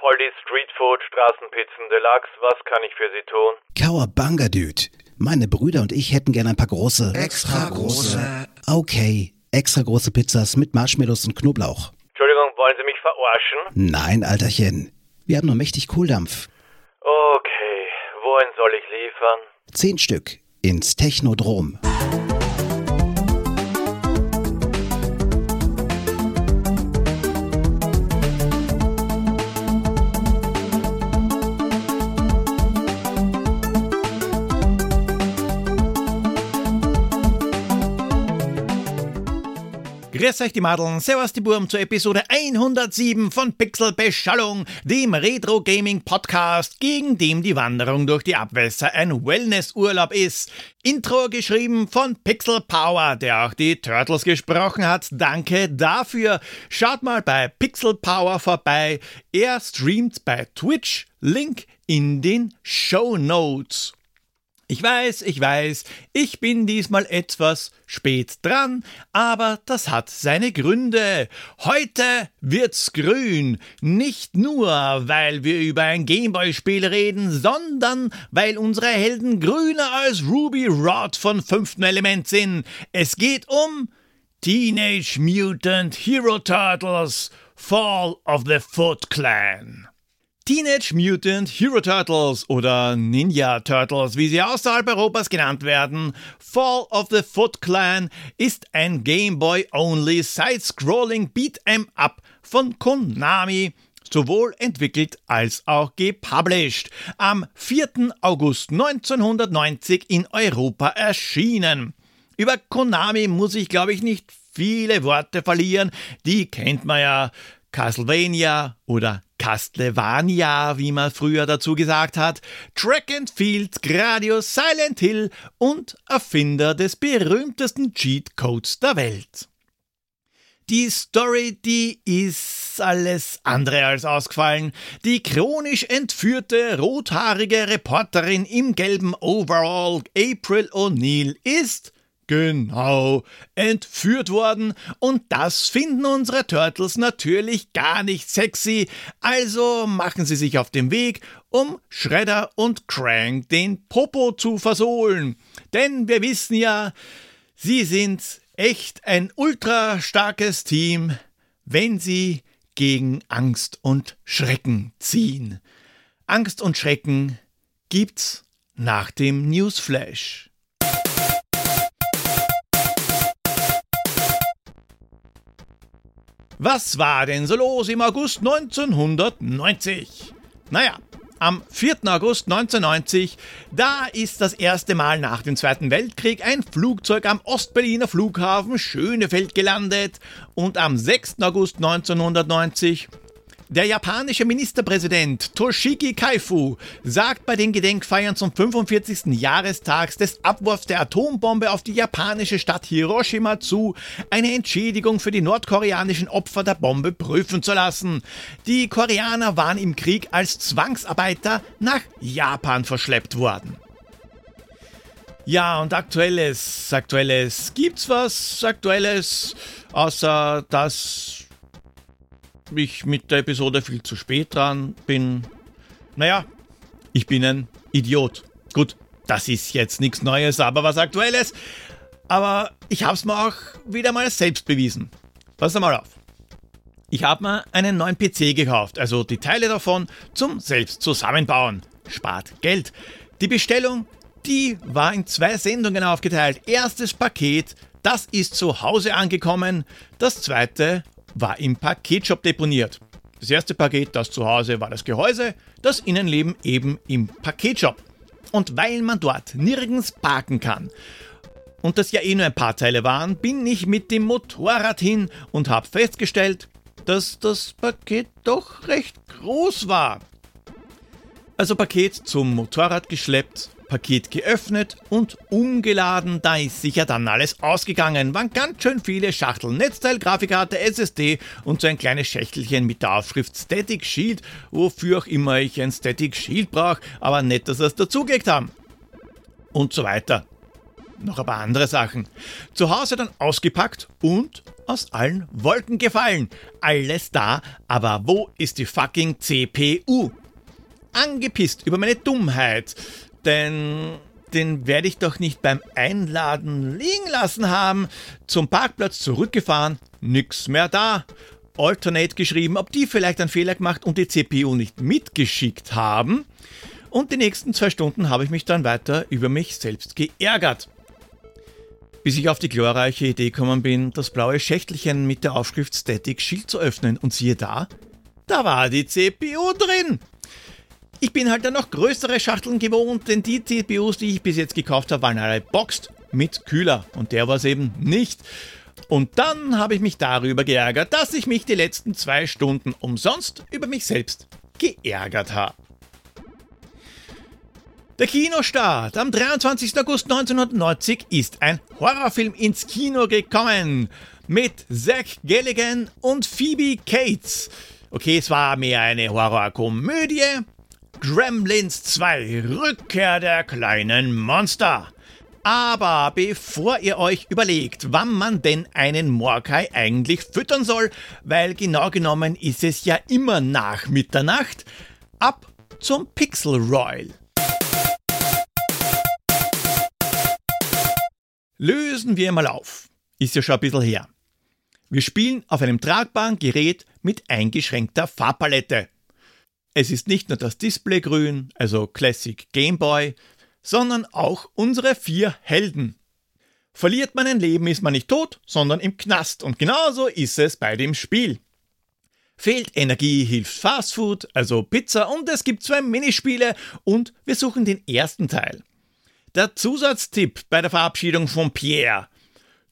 Polly Streetfood, Straßenpizzen Deluxe, was kann ich für Sie tun? Cowabunga, Dude. Meine Brüder und ich hätten gerne ein paar große. Extra große. Okay, extra große Pizzas mit Marshmallows und Knoblauch. Entschuldigung, wollen Sie mich verarschen? Nein, Alterchen. Wir haben nur mächtig Kohldampf. Okay, wohin soll ich liefern? Zehn Stück. Ins Technodrom. Grüß euch die Madeln, servus die Burm zur Episode 107 von Pixel Beschallung, dem Retro Gaming Podcast, gegen dem die Wanderung durch die Abwässer ein Wellnessurlaub ist. Intro geschrieben von Pixel Power, der auch die Turtles gesprochen hat. Danke dafür. Schaut mal bei Pixel Power vorbei. Er streamt bei Twitch. Link in den Show Notes. Ich weiß, ich weiß, ich bin diesmal etwas spät dran, aber das hat seine Gründe. Heute wird's grün, nicht nur, weil wir über ein Gameboy-Spiel reden, sondern weil unsere Helden grüner als Ruby Rod von fünften Element sind. Es geht um Teenage Mutant Hero Turtles Fall of the Foot Clan. Teenage Mutant Hero Turtles oder Ninja Turtles, wie sie außerhalb Europas genannt werden, Fall of the Foot Clan ist ein Game Boy Only Side-Scrolling Beat'em Up von Konami, sowohl entwickelt als auch gepublished, am 4. August 1990 in Europa erschienen. Über Konami muss ich, glaube ich, nicht viele Worte verlieren, die kennt man ja. Castlevania oder Castlevania, wie man früher dazu gesagt hat, Track and Field, Gradius, Silent Hill und Erfinder des berühmtesten Cheatcodes der Welt. Die Story, die ist alles andere als ausgefallen. Die chronisch entführte, rothaarige Reporterin im gelben Overall, April O'Neil, ist Genau, entführt worden und das finden unsere Turtles natürlich gar nicht sexy, also machen sie sich auf den Weg, um Shredder und Crank den Popo zu versohlen. Denn wir wissen ja, sie sind echt ein ultra starkes Team, wenn sie gegen Angst und Schrecken ziehen. Angst und Schrecken gibt's nach dem Newsflash. Was war denn so los im August 1990? Naja, am 4. August 1990, da ist das erste Mal nach dem Zweiten Weltkrieg ein Flugzeug am Ostberliner Flughafen Schönefeld gelandet und am 6. August 1990 der japanische Ministerpräsident Toshiki Kaifu sagt bei den Gedenkfeiern zum 45. Jahrestags des Abwurfs der Atombombe auf die japanische Stadt Hiroshima zu, eine Entschädigung für die nordkoreanischen Opfer der Bombe prüfen zu lassen. Die Koreaner waren im Krieg als Zwangsarbeiter nach Japan verschleppt worden. Ja, und aktuelles, aktuelles, gibt's was aktuelles, außer dass ich mit der Episode viel zu spät dran bin. Naja, ich bin ein Idiot. Gut, das ist jetzt nichts Neues, aber was Aktuelles. Aber ich hab's mir auch wieder mal selbst bewiesen. Pass mal auf. Ich habe mir einen neuen PC gekauft, also die Teile davon zum selbst zusammenbauen. Spart Geld. Die Bestellung, die war in zwei Sendungen aufgeteilt. Erstes Paket, das ist zu Hause angekommen. Das zweite war im Paketshop deponiert. Das erste Paket, das zu Hause war das Gehäuse, das Innenleben eben im Paketshop. Und weil man dort nirgends parken kann und das ja eh nur ein paar Teile waren, bin ich mit dem Motorrad hin und habe festgestellt, dass das Paket doch recht groß war. Also Paket zum Motorrad geschleppt, Paket geöffnet und umgeladen. Da ist sicher dann alles ausgegangen. Waren ganz schön viele Schachteln, Netzteil, Grafikkarte, SSD und so ein kleines Schächtelchen mit der Aufschrift Static Shield, wofür auch immer ich ein Static Shield brauche, aber nett, dass sie es dazugelegt haben. Und so weiter. noch ein paar andere Sachen. Zu Hause dann ausgepackt und aus allen Wolken gefallen. Alles da, aber wo ist die fucking CPU? Angepisst über meine Dummheit, denn den werde ich doch nicht beim Einladen liegen lassen haben. Zum Parkplatz zurückgefahren, nix mehr da. Alternate geschrieben, ob die vielleicht einen Fehler gemacht und die CPU nicht mitgeschickt haben. Und die nächsten zwei Stunden habe ich mich dann weiter über mich selbst geärgert. Bis ich auf die glorreiche Idee gekommen bin, das blaue Schächtelchen mit der Aufschrift Static Shield zu öffnen und siehe da, da war die CPU drin. Ich bin halt dann noch größere Schachteln gewohnt, denn die CPUs, die ich bis jetzt gekauft habe, waren alle boxed mit Kühler und der war es eben nicht. Und dann habe ich mich darüber geärgert, dass ich mich die letzten zwei Stunden umsonst über mich selbst geärgert habe. Der Kinostart am 23. August 1990 ist ein Horrorfilm ins Kino gekommen mit Zach Galligan und Phoebe Cates. Okay, es war mehr eine Horrorkomödie. Gremlins 2 Rückkehr der kleinen Monster. Aber bevor ihr euch überlegt, wann man denn einen Morkai eigentlich füttern soll, weil genau genommen ist es ja immer nach Mitternacht, ab zum Pixel Royal. Lösen wir mal auf. Ist ja schon ein bisschen her. Wir spielen auf einem tragbaren Gerät mit eingeschränkter Farbpalette. Es ist nicht nur das Display grün, also Classic Game Boy, sondern auch unsere vier Helden. Verliert man ein Leben, ist man nicht tot, sondern im Knast. Und genauso ist es bei dem Spiel. Fehlt Energie, hilft Fastfood, also Pizza, und es gibt zwei Minispiele und wir suchen den ersten Teil. Der Zusatztipp bei der Verabschiedung von Pierre.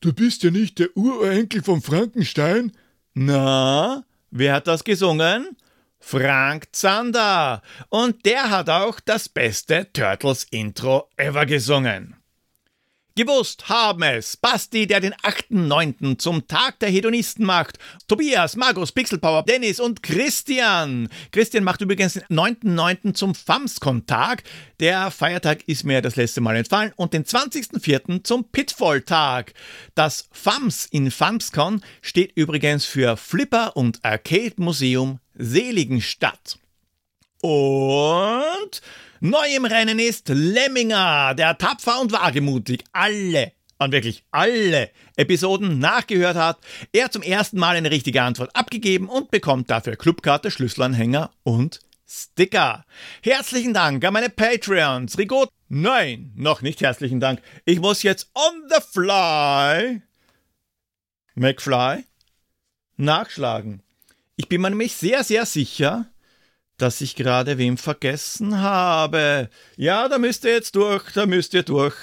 Du bist ja nicht der Urenkel von Frankenstein? Na, wer hat das gesungen? Frank Zander. Und der hat auch das beste Turtles-Intro ever gesungen. Gewusst haben es Basti, der den 8.9. zum Tag der Hedonisten macht. Tobias, Markus, Pixelpower, Dennis und Christian. Christian macht übrigens den 9.9. zum Famscon-Tag. Der Feiertag ist mir das letzte Mal entfallen. Und den 20.04. zum Pitfall-Tag. Das FAMS in Famscon steht übrigens für Flipper und Arcade Museum Seligenstadt. Und Neu im Rennen ist Lemminger, der tapfer und wagemutig alle und wirklich alle Episoden nachgehört hat. Er zum ersten Mal eine richtige Antwort abgegeben und bekommt dafür Clubkarte, Schlüsselanhänger und Sticker. Herzlichen Dank an meine Patreons. Rigot, nein, noch nicht herzlichen Dank. Ich muss jetzt on the fly, McFly, nachschlagen. Ich bin mir nämlich sehr, sehr sicher, dass ich gerade wem vergessen habe. Ja, da müsst ihr jetzt durch, da müsst ihr durch.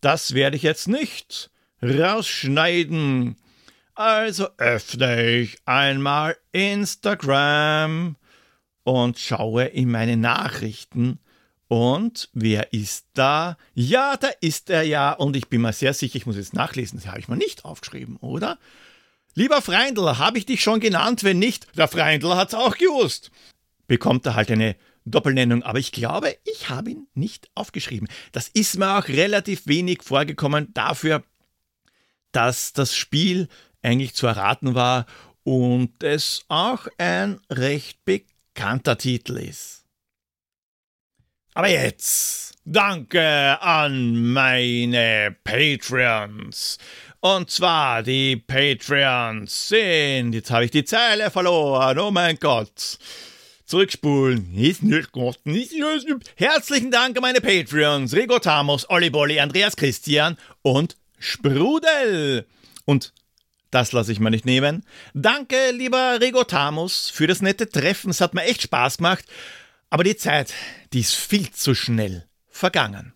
Das werde ich jetzt nicht rausschneiden. Also öffne ich einmal Instagram und schaue in meine Nachrichten. Und wer ist da? Ja, da ist er ja. Und ich bin mir sehr sicher, ich muss jetzt nachlesen. Das habe ich mir nicht aufgeschrieben, oder? Lieber Freindl, habe ich dich schon genannt? Wenn nicht, der Freindl hat's auch gewusst bekommt er halt eine Doppelnennung, aber ich glaube, ich habe ihn nicht aufgeschrieben. Das ist mir auch relativ wenig vorgekommen dafür, dass das Spiel eigentlich zu erraten war und es auch ein recht bekannter Titel ist. Aber jetzt danke an meine Patreons. Und zwar die Patreons sind, jetzt habe ich die Zeile verloren, oh mein Gott. Zurückspulen. Ist nicht gut. Herzlichen Dank an meine Patreons. Rigo Tamos, Olli Bolli, Andreas Christian und Sprudel. Und das lasse ich mir nicht nehmen. Danke, lieber Rigo Tamos, für das nette Treffen. Es hat mir echt Spaß gemacht. Aber die Zeit, die ist viel zu schnell vergangen.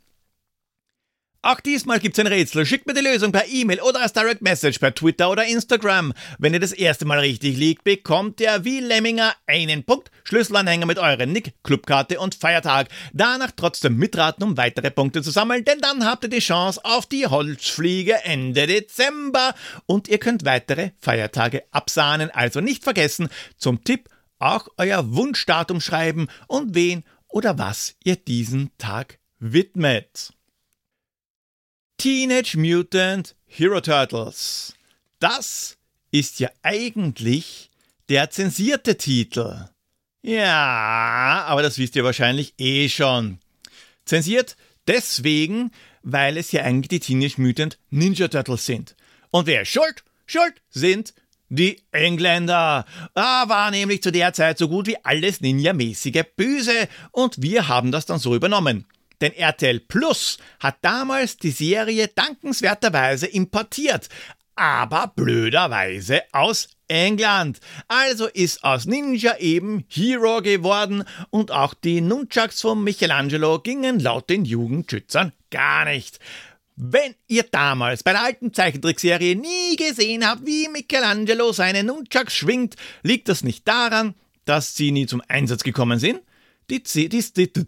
Auch diesmal gibt's ein Rätsel. Schickt mir die Lösung per E-Mail oder als Direct Message per Twitter oder Instagram. Wenn ihr das erste Mal richtig liegt, bekommt ihr wie Lemminger einen Punkt, Schlüsselanhänger mit euren Nick, Clubkarte und Feiertag. Danach trotzdem mitraten, um weitere Punkte zu sammeln, denn dann habt ihr die Chance auf die Holzfliege Ende Dezember. Und ihr könnt weitere Feiertage absahnen. Also nicht vergessen, zum Tipp auch euer Wunschdatum schreiben und wen oder was ihr diesen Tag widmet. Teenage Mutant Hero Turtles. Das ist ja eigentlich der zensierte Titel. Ja, aber das wisst ihr wahrscheinlich eh schon. Zensiert deswegen, weil es ja eigentlich die Teenage Mutant Ninja Turtles sind. Und wer ist schuld? Schuld sind die Engländer. Ah, war nämlich zu der Zeit so gut wie alles Ninja-mäßige böse und wir haben das dann so übernommen. Denn RTL Plus hat damals die Serie dankenswerterweise importiert, aber blöderweise aus England. Also ist aus Ninja eben Hero geworden und auch die Nunchucks von Michelangelo gingen laut den Jugendschützern gar nicht. Wenn ihr damals bei der alten Zeichentrickserie nie gesehen habt, wie Michelangelo seine Nunchucks schwingt, liegt das nicht daran, dass sie nie zum Einsatz gekommen sind. Die, die, die, die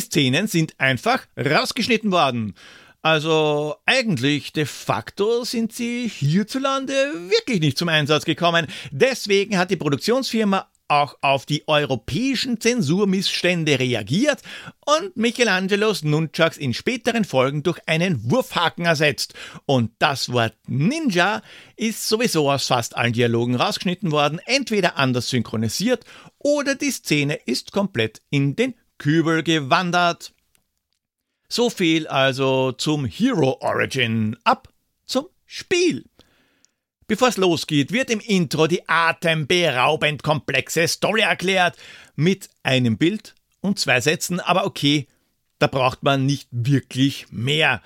Szenen sind einfach rausgeschnitten worden. Also eigentlich de facto sind sie hierzulande wirklich nicht zum Einsatz gekommen. Deswegen hat die Produktionsfirma auch auf die europäischen Zensurmissstände reagiert und Michelangelos Nunchucks in späteren Folgen durch einen Wurfhaken ersetzt. Und das Wort Ninja ist sowieso aus fast allen Dialogen rausgeschnitten worden, entweder anders synchronisiert oder die Szene ist komplett in den Kübel gewandert. So viel also zum Hero Origin. Ab zum Spiel. Bevor es losgeht, wird im Intro die atemberaubend komplexe Story erklärt mit einem Bild und zwei Sätzen, aber okay, da braucht man nicht wirklich mehr.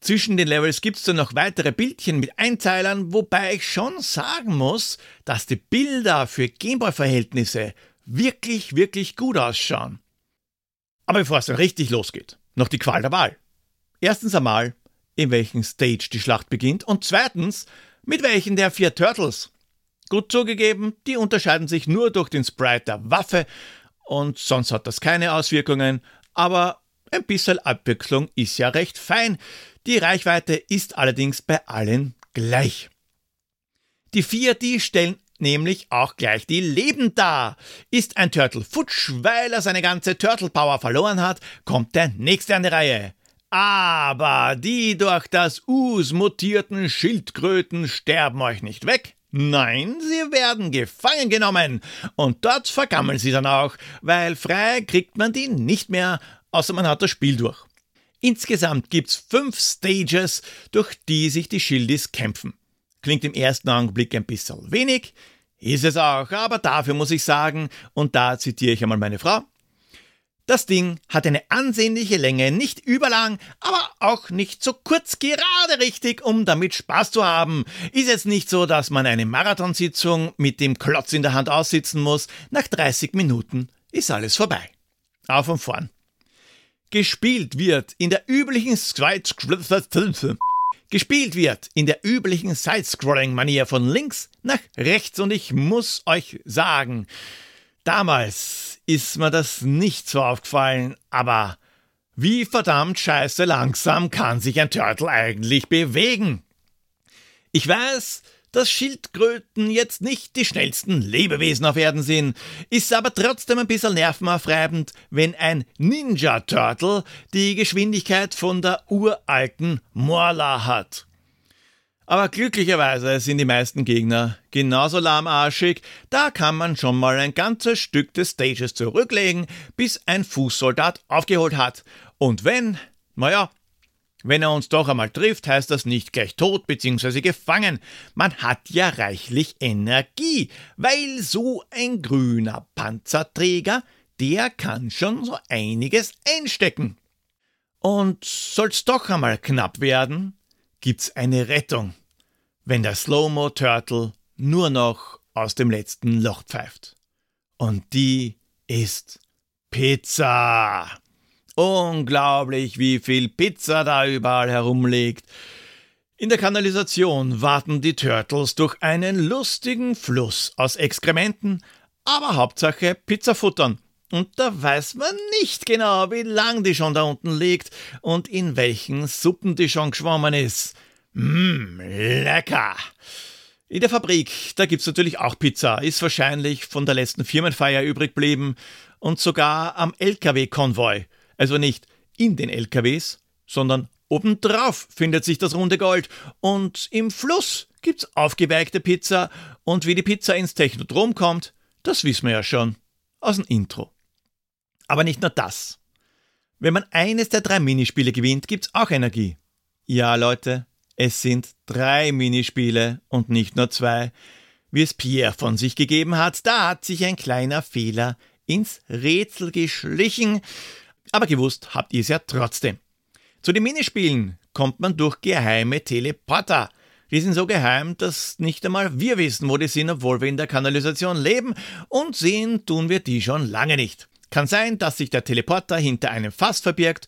Zwischen den Levels gibt es dann noch weitere Bildchen mit Einzeilern, wobei ich schon sagen muss, dass die Bilder für Gameboy-Verhältnisse wirklich, wirklich gut ausschauen. Aber bevor es dann richtig losgeht, noch die Qual der Wahl. Erstens einmal, in welchem Stage die Schlacht beginnt und zweitens, mit welchen der vier Turtles. Gut zugegeben, die unterscheiden sich nur durch den Sprite der Waffe und sonst hat das keine Auswirkungen, aber ein bisschen Abwechslung ist ja recht fein. Die Reichweite ist allerdings bei allen gleich. Die vier, die stellen nämlich auch gleich die Leben dar. Ist ein Turtle futsch, weil er seine ganze Turtle Power verloren hat, kommt der nächste an die Reihe. Aber die durch das Us mutierten Schildkröten sterben euch nicht weg. Nein, sie werden gefangen genommen. Und dort vergammeln sie dann auch, weil frei kriegt man die nicht mehr, außer man hat das Spiel durch. Insgesamt gibt's fünf Stages, durch die sich die Schildis kämpfen. Klingt im ersten Augenblick ein bisschen wenig, ist es auch, aber dafür muss ich sagen, und da zitiere ich einmal meine Frau, das Ding hat eine ansehnliche Länge, nicht überlang, aber auch nicht so kurz, gerade richtig, um damit Spaß zu haben. Ist es nicht so, dass man eine Marathonsitzung mit dem Klotz in der Hand aussitzen muss. Nach 30 Minuten ist alles vorbei. Auf und vorn. Gespielt wird in der üblichen Gespielt wird in der üblichen Sidescrolling-Manier von links nach rechts und ich muss euch sagen, damals ist mir das nicht so aufgefallen, aber wie verdammt scheiße langsam kann sich ein Turtle eigentlich bewegen? Ich weiß, dass Schildkröten jetzt nicht die schnellsten Lebewesen auf Erden sind, ist aber trotzdem ein bisschen nervenaufreibend, wenn ein Ninja Turtle die Geschwindigkeit von der uralten Morla hat. Aber glücklicherweise sind die meisten Gegner genauso lahmarschig, da kann man schon mal ein ganzes Stück des Stages zurücklegen, bis ein Fußsoldat aufgeholt hat. Und wenn, naja, wenn er uns doch einmal trifft, heißt das nicht gleich tot bzw. gefangen. Man hat ja reichlich Energie, weil so ein grüner Panzerträger, der kann schon so einiges einstecken. Und soll's doch einmal knapp werden, gibt's eine Rettung, wenn der Slow-Mo Turtle nur noch aus dem letzten Loch pfeift. Und die ist Pizza. Unglaublich, wie viel Pizza da überall herumliegt. In der Kanalisation warten die Turtles durch einen lustigen Fluss aus Exkrementen, aber Hauptsache Pizza futtern. Und da weiß man nicht genau, wie lang die schon da unten liegt und in welchen Suppen die schon geschwommen ist. Mmm, lecker! In der Fabrik, da gibt's natürlich auch Pizza, ist wahrscheinlich von der letzten Firmenfeier übrig geblieben und sogar am LKW-Konvoi. Also nicht in den LKWs, sondern Obendrauf findet sich das runde Gold und im Fluss gibt's aufgeweigte Pizza und wie die Pizza ins Technodrom kommt, das wissen wir ja schon aus dem Intro. Aber nicht nur das. Wenn man eines der drei Minispiele gewinnt, gibt's auch Energie. Ja, Leute, es sind drei Minispiele und nicht nur zwei, wie es Pierre von sich gegeben hat. Da hat sich ein kleiner Fehler ins Rätsel geschlichen. Aber gewusst habt ihr es ja trotzdem. Zu den Minispielen kommt man durch geheime Teleporter. Die sind so geheim, dass nicht einmal wir wissen, wo die sind, obwohl wir in der Kanalisation leben und sehen tun wir die schon lange nicht. Kann sein, dass sich der Teleporter hinter einem Fass verbirgt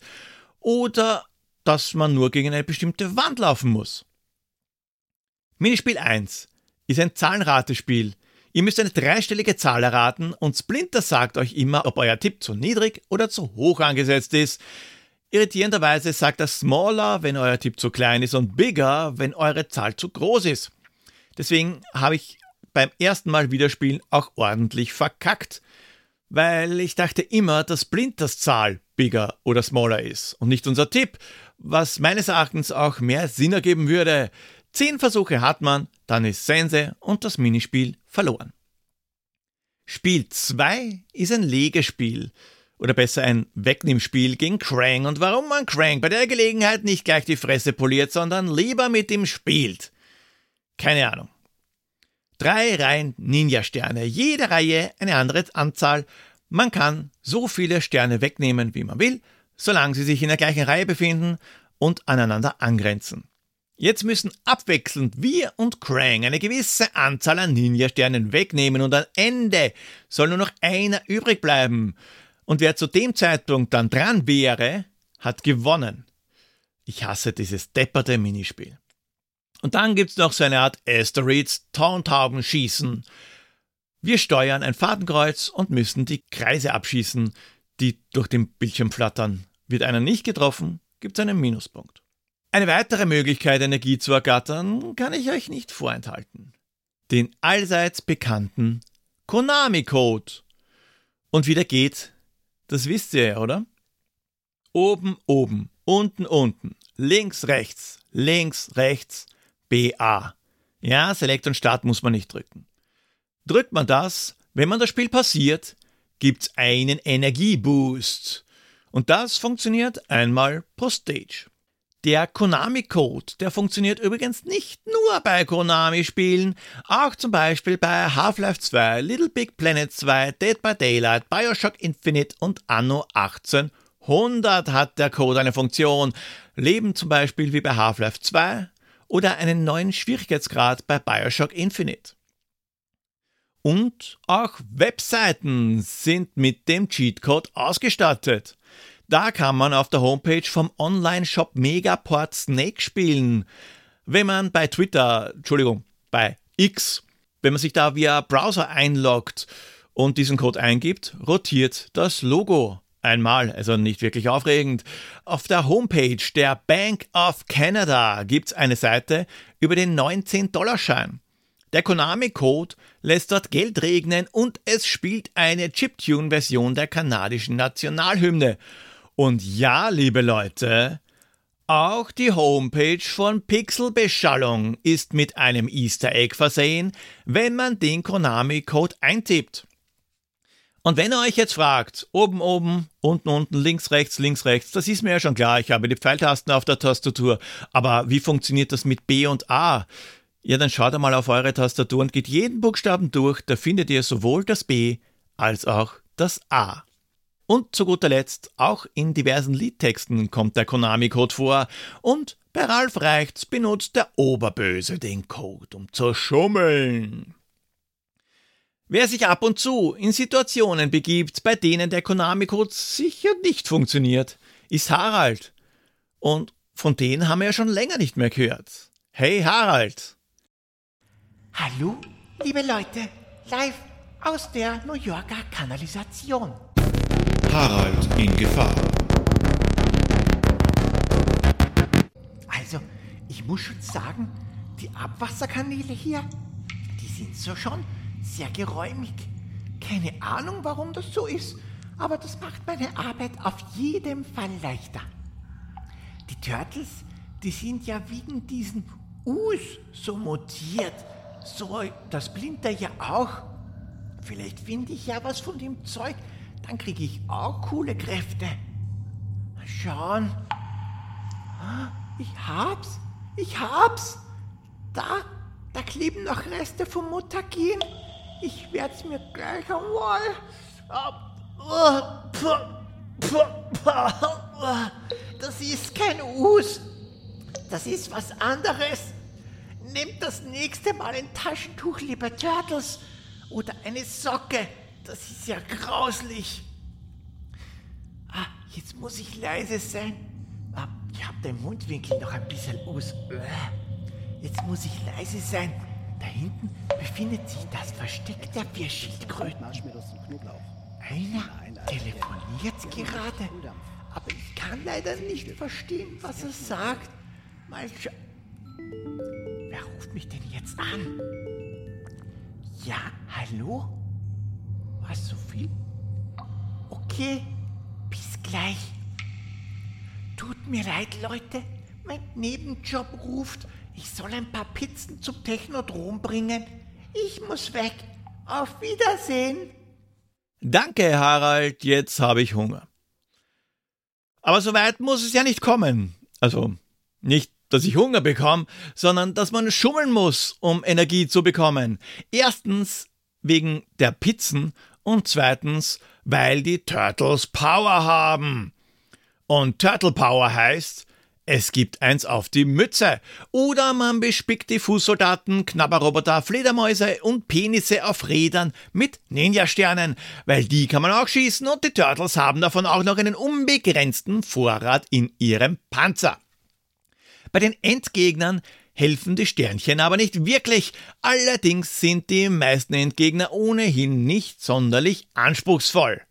oder dass man nur gegen eine bestimmte Wand laufen muss. Minispiel 1 ist ein Zahlenratespiel. Ihr müsst eine dreistellige Zahl erraten und Splinter sagt euch immer, ob euer Tipp zu niedrig oder zu hoch angesetzt ist. Irritierenderweise sagt er Smaller, wenn euer Tipp zu klein ist und Bigger, wenn eure Zahl zu groß ist. Deswegen habe ich beim ersten Mal Wiederspielen auch ordentlich verkackt, weil ich dachte immer, dass Splinters Zahl bigger oder smaller ist und nicht unser Tipp, was meines Erachtens auch mehr Sinn ergeben würde. Zehn Versuche hat man, dann ist Sense und das Minispiel verloren. Spiel 2 ist ein Legespiel oder besser ein Wegnimmspiel gegen Krang und warum man Krang bei der Gelegenheit nicht gleich die Fresse poliert, sondern lieber mit ihm spielt. Keine Ahnung. Drei Reihen Ninja-Sterne, jede Reihe eine andere Anzahl. Man kann so viele Sterne wegnehmen, wie man will, solange sie sich in der gleichen Reihe befinden und aneinander angrenzen. Jetzt müssen abwechselnd wir und Krang eine gewisse Anzahl an Ninja-Sternen wegnehmen und am Ende soll nur noch einer übrig bleiben. Und wer zu dem Zeitpunkt dann dran wäre, hat gewonnen. Ich hasse dieses depperte Minispiel. Und dann gibt's noch so eine Art Asteroids Tauntauben schießen. Wir steuern ein Fadenkreuz und müssen die Kreise abschießen, die durch den Bildschirm flattern. Wird einer nicht getroffen, gibt's einen Minuspunkt. Eine weitere Möglichkeit, Energie zu ergattern, kann ich euch nicht vorenthalten. Den allseits bekannten Konami-Code. Und wie der geht, das wisst ihr ja, oder? Oben, oben, unten, unten, links, rechts, links, rechts, BA. Ja, Select und Start muss man nicht drücken. Drückt man das, wenn man das Spiel passiert, gibt's einen Energieboost. Und das funktioniert einmal pro Stage. Der Konami-Code, der funktioniert übrigens nicht nur bei Konami-Spielen, auch zum Beispiel bei Half-Life 2, Little Big Planet 2, Dead by Daylight, Bioshock Infinite und Anno 1800 hat der Code eine Funktion. Leben zum Beispiel wie bei Half-Life 2 oder einen neuen Schwierigkeitsgrad bei Bioshock Infinite. Und auch Webseiten sind mit dem Cheatcode ausgestattet. Da kann man auf der Homepage vom Online-Shop Megaport Snake spielen. Wenn man bei Twitter, Entschuldigung, bei X, wenn man sich da via Browser einloggt und diesen Code eingibt, rotiert das Logo einmal, also nicht wirklich aufregend. Auf der Homepage der Bank of Canada gibt's eine Seite über den 19-Dollar-Schein. Der Konami-Code lässt dort Geld regnen und es spielt eine Chiptune-Version der kanadischen Nationalhymne. Und ja, liebe Leute, auch die Homepage von Pixelbeschallung ist mit einem Easter Egg versehen, wenn man den Konami-Code eintippt. Und wenn ihr euch jetzt fragt, oben, oben, unten, unten, links, rechts, links, rechts, das ist mir ja schon klar, ich habe die Pfeiltasten auf der Tastatur. Aber wie funktioniert das mit B und A? Ja, dann schaut einmal auf eure Tastatur und geht jeden Buchstaben durch, da findet ihr sowohl das B als auch das A. Und zu guter Letzt, auch in diversen Liedtexten kommt der Konami-Code vor und bei Ralf Reichts benutzt der Oberböse den Code, um zu schummeln. Wer sich ab und zu in Situationen begibt, bei denen der Konami-Code sicher nicht funktioniert, ist Harald. Und von denen haben wir ja schon länger nicht mehr gehört. Hey Harald! Hallo, liebe Leute, live aus der New Yorker Kanalisation. Harald in Gefahr. Also, ich muss schon sagen, die Abwasserkanäle hier, die sind so schon sehr geräumig. Keine Ahnung, warum das so ist, aber das macht meine Arbeit auf jeden Fall leichter. die Turtles, die sind ja wegen diesen Us so mutiert. So, das Splinter ja auch. Vielleicht finde ich ja was von dem Zeug, dann kriege ich auch coole Kräfte. Mal schauen. Ich hab's. Ich hab's. Da, da kleben noch Reste vom Mutagen. Ich werd's mir gleich einmal. Das ist kein Us. Das ist was anderes. Nehmt das nächste Mal ein Taschentuch, lieber Turtles. Oder eine Socke. Das ist ja grauslich. Ah, jetzt muss ich leise sein. Ah, ich habe den Mundwinkel noch ein bisschen aus. Jetzt muss ich leise sein. Da hinten befindet sich das Versteck der Bierschildkröten. Einer telefoniert gerade, aber ich kann leider nicht verstehen, was er sagt. Mal scha Wer ruft mich denn jetzt an? Ja, hallo? Was, so viel? Okay, bis gleich. Tut mir leid, Leute. Mein Nebenjob ruft. Ich soll ein paar Pizzen zum Technodrom bringen. Ich muss weg. Auf Wiedersehen. Danke, Harald, jetzt habe ich Hunger. Aber so weit muss es ja nicht kommen. Also nicht, dass ich Hunger bekomme, sondern dass man schummeln muss, um Energie zu bekommen. Erstens wegen der Pizzen und zweitens, weil die Turtles Power haben. Und Turtle Power heißt, es gibt eins auf die Mütze. Oder man bespickt die Fußsoldaten, Knabberroboter, Fledermäuse und Penisse auf Rädern mit Ninja-Sternen, weil die kann man auch schießen und die Turtles haben davon auch noch einen unbegrenzten Vorrat in ihrem Panzer. Bei den Endgegnern helfen die Sternchen aber nicht wirklich. Allerdings sind die meisten Endgegner ohnehin nicht sonderlich anspruchsvoll.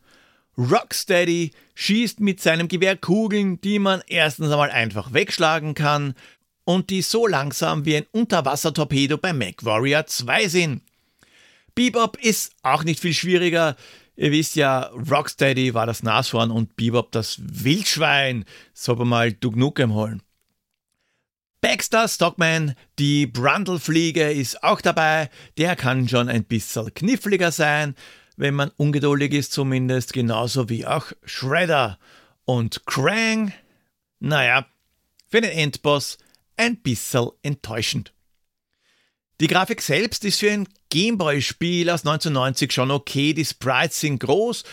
Rocksteady schießt mit seinem Gewehr Kugeln, die man erstens einmal einfach wegschlagen kann und die so langsam wie ein Unterwassertorpedo bei MacWarrior 2 sind. Bebop ist auch nicht viel schwieriger. Ihr wisst ja, Rocksteady war das Nashorn und Bebop das Wildschwein. Soll man mal Duke Nukem holen. Baxter Stockman, die Brundlefliege, ist auch dabei. Der kann schon ein bisschen kniffliger sein, wenn man ungeduldig ist zumindest, genauso wie auch Shredder. Und Krang, naja, für den Endboss ein bisschen enttäuschend. Die Grafik selbst ist für ein Gameboy-Spiel aus 1990 schon okay, die Sprites sind groß,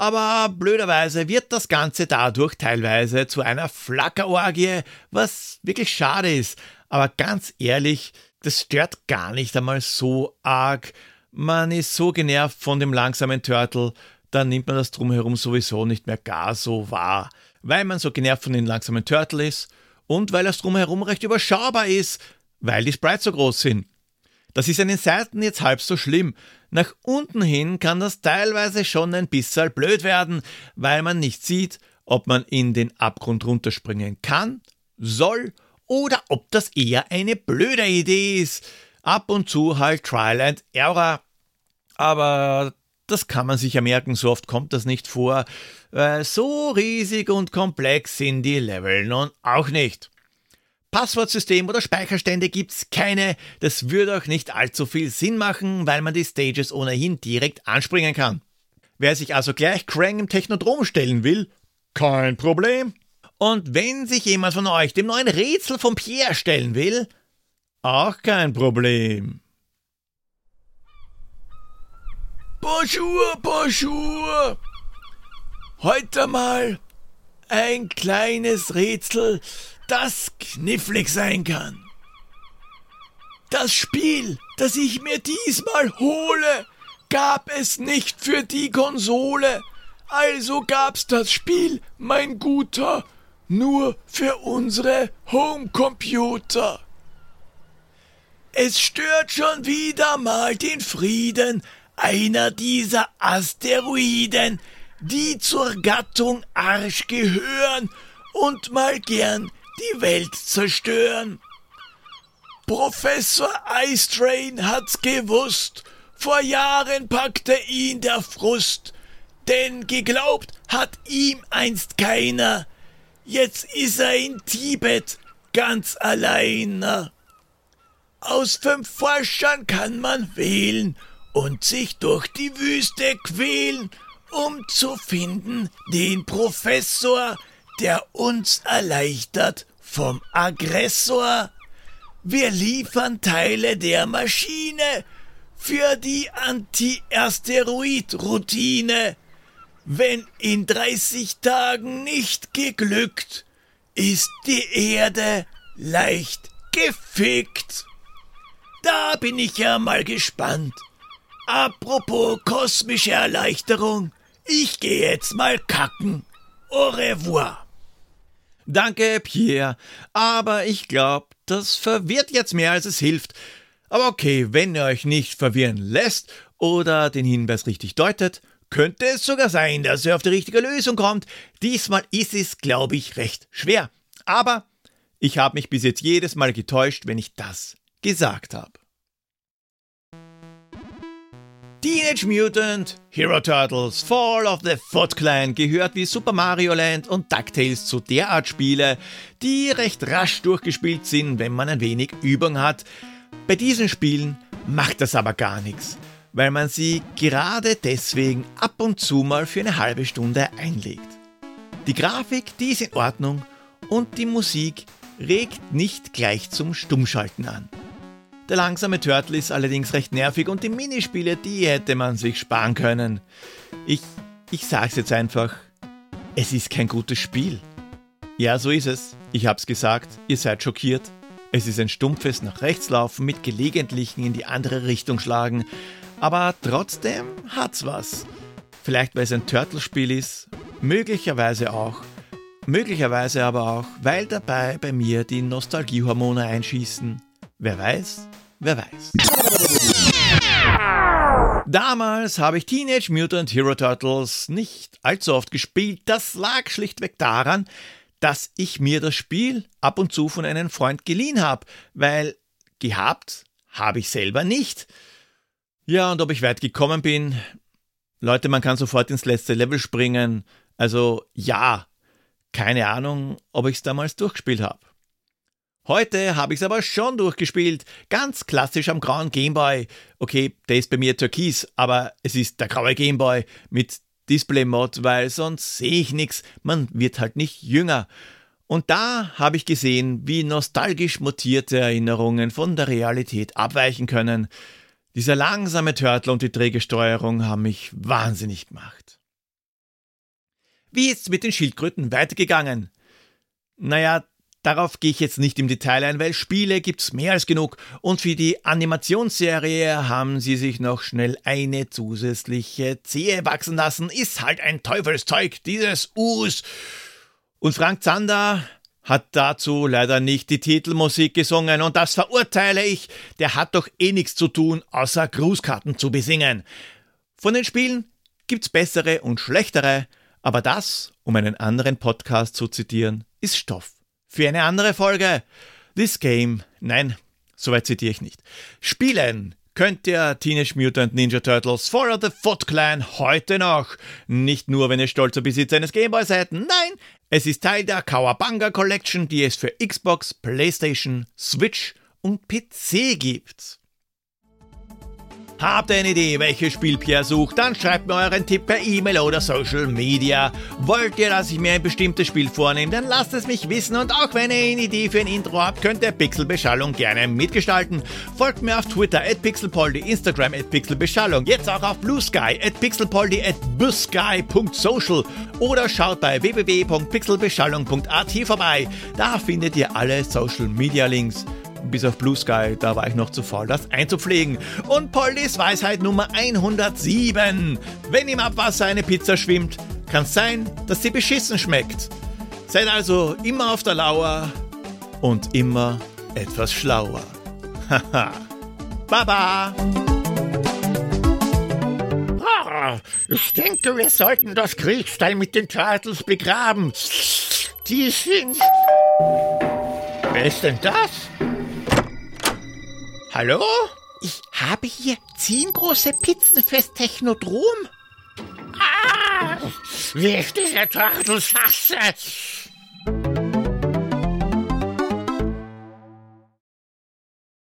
aber blöderweise wird das Ganze dadurch teilweise zu einer Flackerorgie, was wirklich schade ist. Aber ganz ehrlich, das stört gar nicht einmal so arg, man ist so genervt von dem langsamen Turtle, dann nimmt man das drumherum sowieso nicht mehr gar so wahr. Weil man so genervt von dem langsamen Turtle ist und weil das drumherum recht überschaubar ist, weil die Sprites so groß sind. Das ist an den Seiten jetzt halb so schlimm. Nach unten hin kann das teilweise schon ein bisschen blöd werden, weil man nicht sieht, ob man in den Abgrund runterspringen kann, soll oder ob das eher eine blöde Idee ist ab und zu halt Trial and Error. Aber das kann man sich ja merken, so oft kommt das nicht vor. So riesig und komplex sind die Level nun auch nicht. Passwortsystem oder Speicherstände gibt's keine. Das würde auch nicht allzu viel Sinn machen, weil man die Stages ohnehin direkt anspringen kann. Wer sich also gleich Krang im Technodrom stellen will, kein Problem. Und wenn sich jemand von euch dem neuen Rätsel von Pierre stellen will, auch kein Problem. Bonjour, bonjour. Heute mal ein kleines Rätsel, das knifflig sein kann. Das Spiel, das ich mir diesmal hole, gab es nicht für die Konsole. Also gab's das Spiel, mein Guter, nur für unsere Homecomputer. Es stört schon wieder mal den Frieden einer dieser Asteroiden, die zur Gattung Arsch gehören und mal gern die Welt zerstören. Professor Eistrain hat's gewusst, vor Jahren packte ihn der Frust, denn geglaubt hat ihm einst keiner. Jetzt ist er in Tibet ganz alleine. Aus fünf Forschern kann man wählen und sich durch die Wüste quälen, um zu finden den Professor, der uns erleichtert vom Aggressor. Wir liefern Teile der Maschine für die Anti-Asteroid-Routine. Wenn in 30 Tagen nicht geglückt, ist die Erde leicht gefickt. Da bin ich ja mal gespannt. Apropos kosmische Erleichterung, ich gehe jetzt mal kacken. Au revoir. Danke, Pierre. Aber ich glaube, das verwirrt jetzt mehr, als es hilft. Aber okay, wenn ihr euch nicht verwirren lässt oder den Hinweis richtig deutet, könnte es sogar sein, dass ihr auf die richtige Lösung kommt. Diesmal ist es, glaube ich, recht schwer. Aber ich habe mich bis jetzt jedes Mal getäuscht, wenn ich das gesagt habe. Teenage Mutant Hero Turtles Fall of the Foot Clan gehört wie Super Mario Land und DuckTales zu der Art Spiele, die recht rasch durchgespielt sind, wenn man ein wenig Übung hat. Bei diesen Spielen macht das aber gar nichts, weil man sie gerade deswegen ab und zu mal für eine halbe Stunde einlegt. Die Grafik, die ist in Ordnung und die Musik regt nicht gleich zum Stummschalten an. Der langsame Turtle ist allerdings recht nervig und die Minispiele, die hätte man sich sparen können. Ich, ich sag's jetzt einfach, es ist kein gutes Spiel. Ja, so ist es. Ich hab's gesagt, ihr seid schockiert. Es ist ein stumpfes nach rechts laufen mit gelegentlichen in die andere Richtung schlagen, aber trotzdem hat's was. Vielleicht weil es ein Turtle-Spiel ist, möglicherweise auch. Möglicherweise aber auch, weil dabei bei mir die Nostalgiehormone einschießen. Wer weiß? Wer weiß. Damals habe ich Teenage Mutant Hero Turtles nicht allzu oft gespielt. Das lag schlichtweg daran, dass ich mir das Spiel ab und zu von einem Freund geliehen habe, weil gehabt habe ich selber nicht. Ja, und ob ich weit gekommen bin, Leute, man kann sofort ins letzte Level springen. Also ja, keine Ahnung, ob ich es damals durchgespielt habe. Heute habe ich es aber schon durchgespielt. Ganz klassisch am grauen Gameboy. Okay, der ist bei mir türkis, aber es ist der graue Gameboy mit Display-Mod, weil sonst sehe ich nichts. Man wird halt nicht jünger. Und da habe ich gesehen, wie nostalgisch mutierte Erinnerungen von der Realität abweichen können. Dieser langsame Turtle und die träge Steuerung haben mich wahnsinnig gemacht. Wie ist's mit den Schildkröten weitergegangen? Naja, Darauf gehe ich jetzt nicht im Detail ein, weil Spiele gibt's mehr als genug und für die Animationsserie haben sie sich noch schnell eine zusätzliche Zehe wachsen lassen. Ist halt ein Teufelszeug, dieses Us. Und Frank Zander hat dazu leider nicht die Titelmusik gesungen und das verurteile ich. Der hat doch eh nichts zu tun, außer Grußkarten zu besingen. Von den Spielen gibt's bessere und schlechtere, aber das, um einen anderen Podcast zu zitieren, ist Stoff für eine andere Folge. This Game, nein, soweit zitiere ich nicht. Spielen könnt ihr Teenage Mutant Ninja Turtles For the Foot Clan heute noch. Nicht nur, wenn ihr stolzer Besitzer eines Gameboy seid, nein, es ist Teil der Kawabanga Collection, die es für Xbox, PlayStation, Switch und PC gibt. Habt ihr eine Idee, welches Spiel Pierre sucht? Dann schreibt mir euren Tipp per E-Mail oder Social Media. Wollt ihr, dass ich mir ein bestimmtes Spiel vornehme, dann lasst es mich wissen und auch wenn ihr eine Idee für ein Intro habt, könnt ihr Pixelbeschallung gerne mitgestalten. Folgt mir auf Twitter at pixelpoldi, Instagram at pixelbeschallung, jetzt auch auf Blue Sky at pixelpoldi at bussky.social oder schaut bei www.pixelbeschallung.at vorbei. Da findet ihr alle Social Media Links bis auf Blue Sky, da war ich noch zu faul, das einzupflegen. Und Poldis Weisheit Nummer 107. Wenn im Abwasser eine Pizza schwimmt, kann es sein, dass sie beschissen schmeckt. Seid also immer auf der Lauer und immer etwas schlauer. Haha. Baba! Ich denke, wir sollten das Kriegsteil mit den Turtles begraben. Die sind. Wer ist denn das? Hallo? Ich habe hier zehn große Pizzen fürs Technodrom. Ah, wie ich diese Turtles hasse.